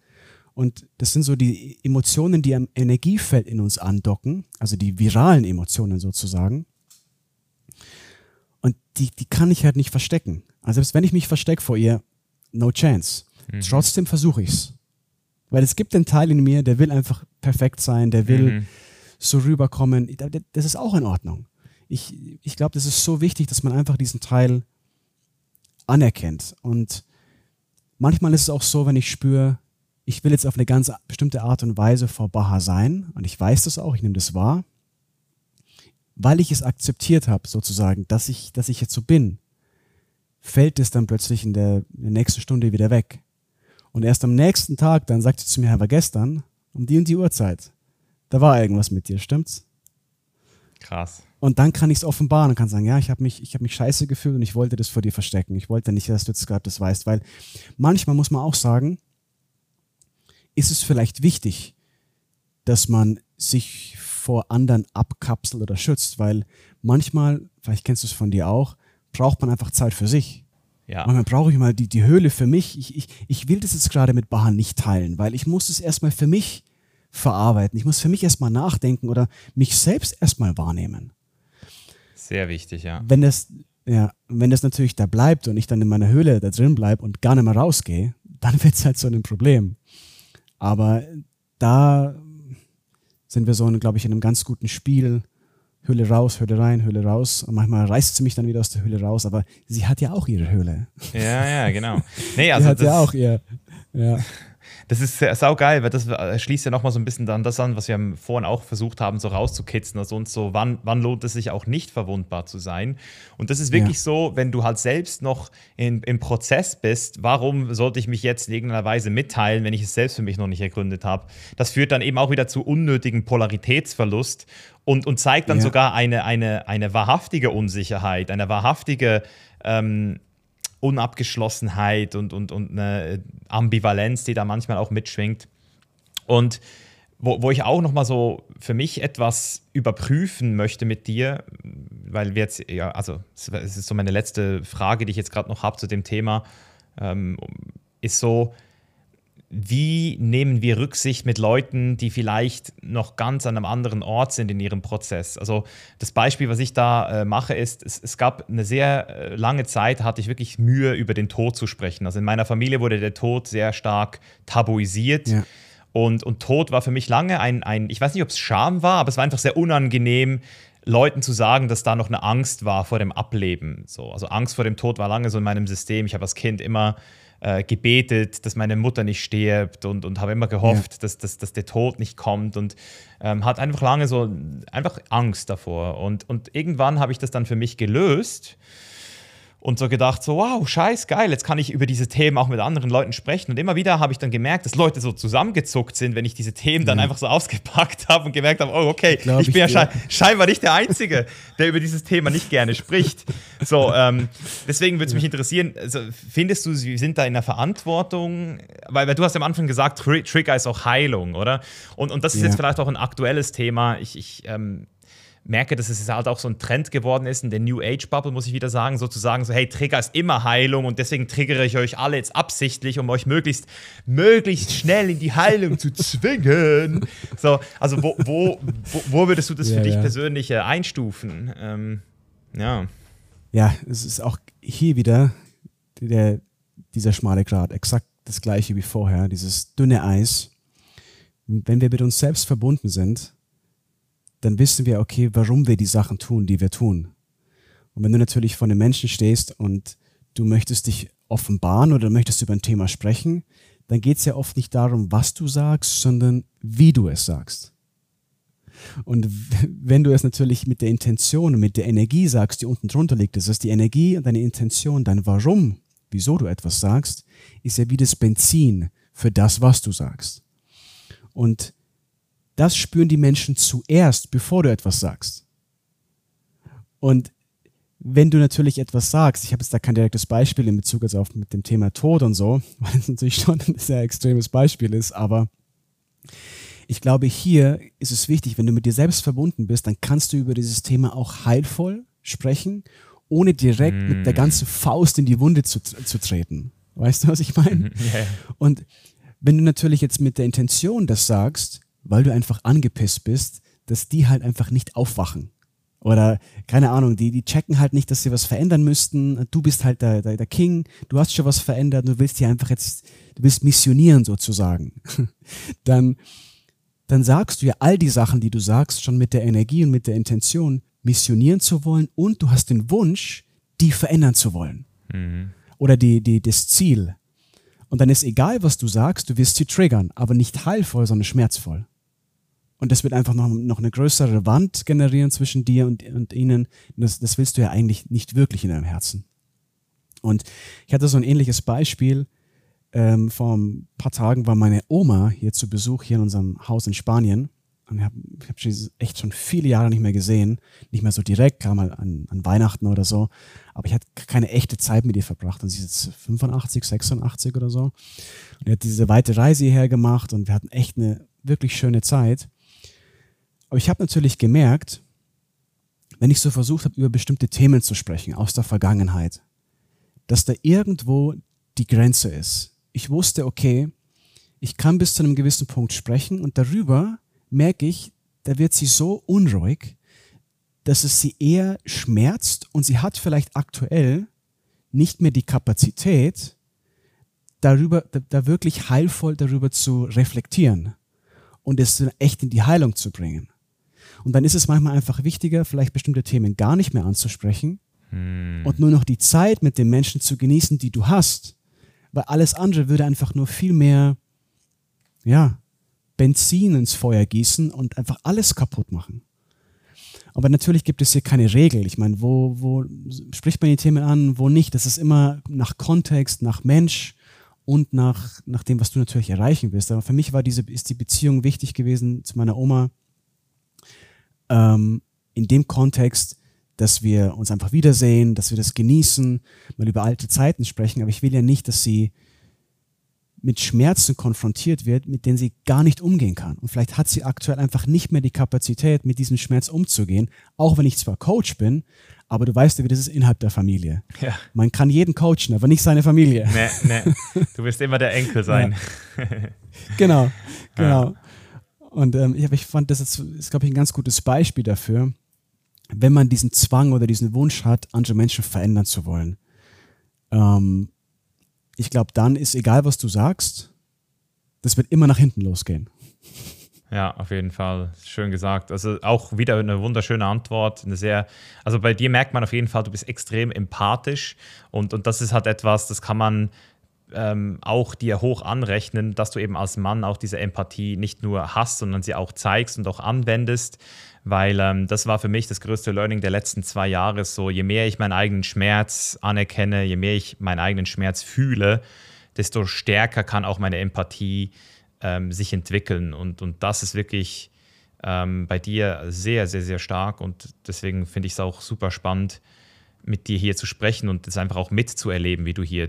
Und das sind so die Emotionen, die am Energiefeld in uns andocken, also die viralen Emotionen sozusagen. Und die, die kann ich halt nicht verstecken. Also selbst wenn ich mich verstecke vor ihr, no chance. Mhm. Trotzdem versuche ich's. Weil es gibt einen Teil in mir, der will einfach perfekt sein, der will mhm so rüberkommen, das ist auch in Ordnung. Ich, ich glaube, das ist so wichtig, dass man einfach diesen Teil anerkennt. Und manchmal ist es auch so, wenn ich spüre, ich will jetzt auf eine ganz bestimmte Art und Weise vor Baha sein, und ich weiß das auch, ich nehme das wahr, weil ich es akzeptiert habe, sozusagen, dass ich, dass ich jetzt so bin, fällt es dann plötzlich in der, in der nächsten Stunde wieder weg. Und erst am nächsten Tag, dann sagt sie zu mir, Herr, war gestern, um die und die Uhrzeit, da war irgendwas mit dir, stimmt's? Krass. Und dann kann ich es offenbaren und kann sagen, ja, ich habe mich, ich habe mich scheiße gefühlt und ich wollte das vor dir verstecken. Ich wollte nicht, dass du jetzt gerade das weißt, weil manchmal muss man auch sagen, ist es vielleicht wichtig, dass man sich vor anderen abkapselt oder schützt, weil manchmal, vielleicht kennst du es von dir auch, braucht man einfach Zeit für sich. Ja. Manchmal brauche ich mal die, die Höhle für mich. Ich, ich, ich will das jetzt gerade mit Bahan nicht teilen, weil ich muss es erstmal für mich verarbeiten. Ich muss für mich erstmal nachdenken oder mich selbst erstmal wahrnehmen. Sehr wichtig, ja. Wenn das, ja, wenn das natürlich da bleibt und ich dann in meiner Höhle da drin bleibe und gar nicht mehr rausgehe, dann wird es halt so ein Problem. Aber da sind wir so, glaube ich, in einem ganz guten Spiel. Höhle raus, Höhle rein, Höhle raus. Und manchmal reißt sie mich dann wieder aus der Höhle raus, aber sie hat ja auch ihre Höhle. Ja, ja, genau. Nee, also sie hat ja auch ihr. Ja. Das ist saugeil, weil das äh, schließt ja nochmal so ein bisschen dann das an, was wir vorhin auch versucht haben, so rauszukitzen. Also uns so, wann, wann lohnt es sich auch nicht verwundbar zu sein? Und das ist wirklich ja. so, wenn du halt selbst noch in, im Prozess bist, warum sollte ich mich jetzt in irgendeiner Weise mitteilen, wenn ich es selbst für mich noch nicht ergründet habe? Das führt dann eben auch wieder zu unnötigen Polaritätsverlust und, und zeigt dann ja. sogar eine, eine, eine wahrhaftige Unsicherheit, eine wahrhaftige ähm, Unabgeschlossenheit und, und, und eine Ambivalenz, die da manchmal auch mitschwingt. Und wo, wo ich auch noch mal so für mich etwas überprüfen möchte mit dir, weil wir jetzt, ja, also es ist so meine letzte Frage, die ich jetzt gerade noch habe zu dem Thema, ähm, ist so, wie nehmen wir Rücksicht mit Leuten, die vielleicht noch ganz an einem anderen Ort sind in ihrem Prozess? Also das Beispiel, was ich da äh, mache, ist, es, es, gab eine sehr äh, lange Zeit, hatte ich wirklich Mühe, über den Tod zu sprechen. Also in meiner Familie wurde der Tod sehr stark tabuisiert. Ja. Und, und Tod war für mich lange ein, ein ich weiß nicht, ob es Scham war, aber es war einfach sehr unangenehm, Leuten zu sagen, dass da noch eine Angst war vor dem Ableben. So, also Angst vor dem Tod war lange so in meinem System. Ich habe als Kind immer äh, gebetet, dass meine Mutter nicht stirbt und, und habe immer gehofft, ja. dass, dass, dass der Tod nicht kommt und ähm, hat einfach lange so einfach Angst davor. Und, und irgendwann habe ich das dann für mich gelöst und so gedacht, so, wow, scheiß geil, jetzt kann ich über diese Themen auch mit anderen Leuten sprechen. Und immer wieder habe ich dann gemerkt, dass Leute so zusammengezuckt sind, wenn ich diese Themen dann ja. einfach so ausgepackt habe und gemerkt habe, oh, okay, ich, ich bin ja sche scheinbar nicht der Einzige, der über dieses Thema nicht gerne spricht. So, ähm, deswegen würde es mich interessieren, also, findest du, sie sind da in der Verantwortung? Weil, weil du hast am Anfang gesagt, Trigger ist auch Heilung, oder? Und, und das ist ja. jetzt vielleicht auch ein aktuelles Thema. Ich, ich ähm, merke, dass es halt auch so ein Trend geworden ist in der New Age Bubble, muss ich wieder sagen, sozusagen so, hey, Trigger ist immer Heilung und deswegen triggere ich euch alle jetzt absichtlich, um euch möglichst, möglichst schnell in die Heilung zu zwingen. So, also wo, wo, wo, wo würdest du das ja, für dich ja. persönlich äh, einstufen? Ähm, ja. Ja, es ist auch hier wieder der, dieser schmale Grat, exakt das gleiche wie vorher, dieses dünne Eis. Wenn wir mit uns selbst verbunden sind, dann wissen wir, okay, warum wir die Sachen tun, die wir tun. Und wenn du natürlich vor einem Menschen stehst und du möchtest dich offenbaren oder möchtest über ein Thema sprechen, dann geht es ja oft nicht darum, was du sagst, sondern wie du es sagst. Und wenn du es natürlich mit der Intention mit der Energie sagst, die unten drunter liegt, das ist die Energie und deine Intention, dein Warum, wieso du etwas sagst, ist ja wie das Benzin für das, was du sagst. Und das spüren die Menschen zuerst, bevor du etwas sagst. Und wenn du natürlich etwas sagst, ich habe jetzt da kein direktes Beispiel in Bezug jetzt auf mit dem Thema Tod und so, weil es natürlich schon ein sehr extremes Beispiel ist, aber ich glaube, hier ist es wichtig, wenn du mit dir selbst verbunden bist, dann kannst du über dieses Thema auch heilvoll sprechen, ohne direkt mm. mit der ganzen Faust in die Wunde zu, zu treten. Weißt du, was ich meine? Yeah. Und wenn du natürlich jetzt mit der Intention das sagst, weil du einfach angepisst bist, dass die halt einfach nicht aufwachen. Oder keine Ahnung, die, die checken halt nicht, dass sie was verändern müssten. Du bist halt der, der, der King, du hast schon was verändert, du willst hier einfach jetzt, du willst missionieren sozusagen. Dann dann sagst du ja all die Sachen, die du sagst, schon mit der Energie und mit der Intention, missionieren zu wollen und du hast den Wunsch, die verändern zu wollen. Mhm. Oder die, die, das Ziel. Und dann ist egal, was du sagst, du wirst sie triggern, aber nicht heilvoll, sondern schmerzvoll. Und das wird einfach noch, noch eine größere Wand generieren zwischen dir und, und ihnen. Das, das willst du ja eigentlich nicht wirklich in deinem Herzen. Und ich hatte so ein ähnliches Beispiel. Ähm, vor ein paar Tagen war meine Oma hier zu Besuch, hier in unserem Haus in Spanien. Und ich habe hab sie echt schon viele Jahre nicht mehr gesehen. Nicht mehr so direkt, kam mal an, an Weihnachten oder so. Aber ich hatte keine echte Zeit mit ihr verbracht. Und sie ist jetzt 85, 86 oder so. Und er hat diese weite Reise hierher gemacht und wir hatten echt eine wirklich schöne Zeit. Aber ich habe natürlich gemerkt, wenn ich so versucht habe, über bestimmte Themen zu sprechen aus der Vergangenheit, dass da irgendwo die Grenze ist. Ich wusste, okay, ich kann bis zu einem gewissen Punkt sprechen und darüber merke ich, da wird sie so unruhig, dass es sie eher schmerzt und sie hat vielleicht aktuell nicht mehr die Kapazität, darüber, da, da wirklich heilvoll darüber zu reflektieren und es echt in die Heilung zu bringen. Und dann ist es manchmal einfach wichtiger, vielleicht bestimmte Themen gar nicht mehr anzusprechen hm. und nur noch die Zeit mit den Menschen zu genießen, die du hast. Weil alles andere würde einfach nur viel mehr, ja, Benzin ins Feuer gießen und einfach alles kaputt machen. Aber natürlich gibt es hier keine Regel. Ich meine, wo, wo spricht man die Themen an, wo nicht? Das ist immer nach Kontext, nach Mensch und nach, nach dem, was du natürlich erreichen willst. Aber für mich war diese, ist die Beziehung wichtig gewesen zu meiner Oma, ähm, in dem Kontext, dass wir uns einfach wiedersehen, dass wir das genießen, mal über alte Zeiten sprechen. Aber ich will ja nicht, dass sie mit Schmerzen konfrontiert wird, mit denen sie gar nicht umgehen kann. Und vielleicht hat sie aktuell einfach nicht mehr die Kapazität, mit diesem Schmerz umzugehen, auch wenn ich zwar Coach bin, aber du weißt ja, wie das ist innerhalb der Familie. Ja. Man kann jeden coachen, aber nicht seine Familie. Nee, nee. Du wirst immer der Enkel sein. Ja. Genau, genau. Ja. Und ähm, ich, fand, das ist, ist glaube ich, ein ganz gutes Beispiel dafür, wenn man diesen Zwang oder diesen Wunsch hat, andere Menschen verändern zu wollen. Ähm, ich glaube, dann ist egal, was du sagst, das wird immer nach hinten losgehen. Ja, auf jeden Fall. Schön gesagt. Also auch wieder eine wunderschöne Antwort. Eine sehr, also bei dir merkt man auf jeden Fall, du bist extrem empathisch und, und das ist halt etwas, das kann man ähm, auch dir hoch anrechnen, dass du eben als Mann auch diese Empathie nicht nur hast, sondern sie auch zeigst und auch anwendest, weil ähm, das war für mich das größte Learning der letzten zwei Jahre. So, je mehr ich meinen eigenen Schmerz anerkenne, je mehr ich meinen eigenen Schmerz fühle, desto stärker kann auch meine Empathie ähm, sich entwickeln. Und, und das ist wirklich ähm, bei dir sehr, sehr, sehr stark. Und deswegen finde ich es auch super spannend, mit dir hier zu sprechen und es einfach auch mitzuerleben, wie du hier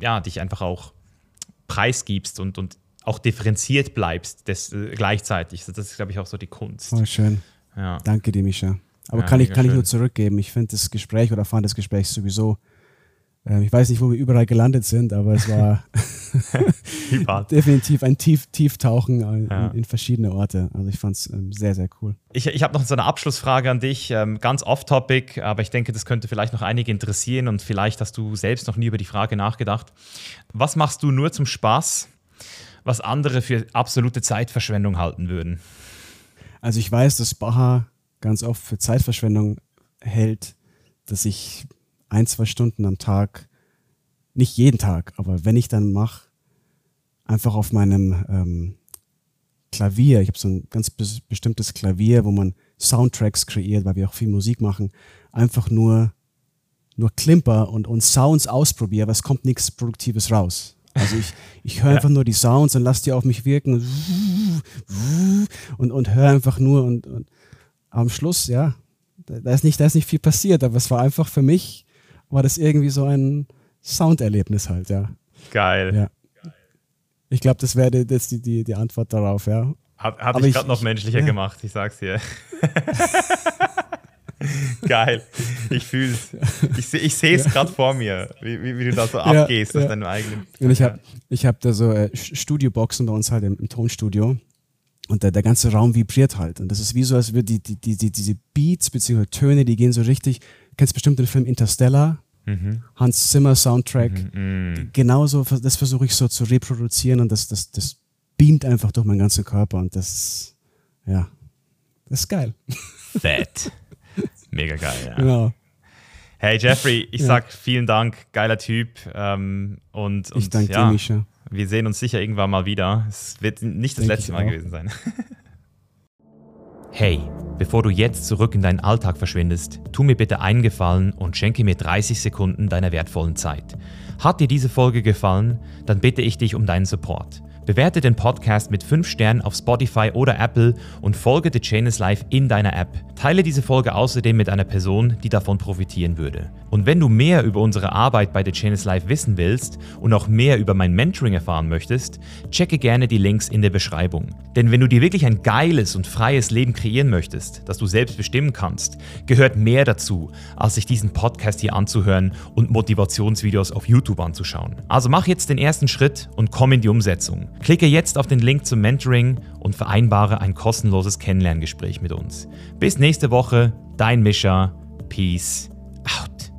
ja, dich einfach auch preisgibst und, und auch differenziert bleibst des, äh, gleichzeitig. Das ist, glaube ich, auch so die Kunst. Voll schön. Ja. Danke dir, Mischa. Aber ja, kann, ich, kann ich nur zurückgeben. Ich finde das Gespräch oder fand das Gespräch sowieso ähm, ich weiß nicht, wo wir überall gelandet sind, aber es war definitiv ein Tief, Tieftauchen in, ja. in, verschiedene Orte. Also ich fand es ähm, sehr, sehr cool. Ich, ich habe noch so eine Abschlussfrage an dich, ähm, ganz off-topic, aber ich denke, das könnte vielleicht noch einige interessieren und vielleicht hast du selbst noch nie über die Frage nachgedacht. Was machst du nur zum Spaß, was andere für absolute Zeitverschwendung halten würden? Also ich weiß, dass Baha ganz oft für Zeitverschwendung hält, dass ich ein, zwei Stunden am Tag, nicht jeden Tag, aber wenn ich dann mache, einfach auf meinem ähm, Klavier, ich habe so ein ganz be bestimmtes Klavier, wo man Soundtracks kreiert, weil wir auch viel Musik machen, einfach nur, nur Klimper und, und Sounds ausprobiere, aber es kommt nichts Produktives raus. Also ich, ich höre einfach nur die Sounds und lasse die auf mich wirken und, und höre einfach nur und, und am Schluss, ja, da ist, nicht, da ist nicht viel passiert, aber es war einfach für mich war das irgendwie so ein Sounderlebnis halt, ja. Geil. Ja. Ich glaube, das wäre die, die, die, die Antwort darauf, ja. Hat, hat ich gerade noch menschlicher ja. gemacht, ich sag's dir. Geil. Ich fühle es. Ich, ich sehe es ja. gerade vor mir, wie, wie, wie, du da so ja, abgehst aus deinem eigenen. Und ich habe ich hab da so äh, Studioboxen bei uns halt im, im Tonstudio. Und der, der ganze Raum vibriert halt. Und das ist wie so, als würde die, die, die, diese Beats bzw. Töne, die gehen so richtig kennst bestimmt den Film Interstellar, mhm. Hans Zimmer Soundtrack. Mhm, mhm. Genauso, das versuche ich so zu reproduzieren und das, das, das beamt einfach durch meinen ganzen Körper und das, ja, das ist geil. Fett. Mega geil, ja. Genau. Hey Jeffrey, ich Ja. sag vielen Dank, geiler Typ. Ähm, und, und Ich danke ja, dir, Misha. wir sehen uns sicher irgendwann mal wieder. Es wird nicht das Denk letzte Mal auch. gewesen sein. Hey, bevor du jetzt zurück in deinen Alltag verschwindest, tu mir bitte einen Gefallen und schenke mir 30 Sekunden deiner wertvollen Zeit. Hat dir diese Folge gefallen, dann bitte ich dich um deinen Support. Bewerte den Podcast mit 5 Sternen auf Spotify oder Apple und folge The Chain is Life in deiner App. Teile diese Folge außerdem mit einer Person, die davon profitieren würde. Und wenn du mehr über unsere Arbeit bei The Chain is Life wissen willst und auch mehr über mein Mentoring erfahren möchtest, checke gerne die Links in der Beschreibung. Denn wenn du dir wirklich ein geiles und freies Leben kreieren möchtest, das du selbst bestimmen kannst, gehört mehr dazu, als sich diesen Podcast hier anzuhören und Motivationsvideos auf YouTube anzuschauen. Also mach jetzt den ersten Schritt und komm in die Umsetzung. Klicke jetzt auf den Link zum Mentoring und vereinbare ein kostenloses Kennenlerngespräch mit uns. Bis nächste Woche, dein Mischa. Peace out.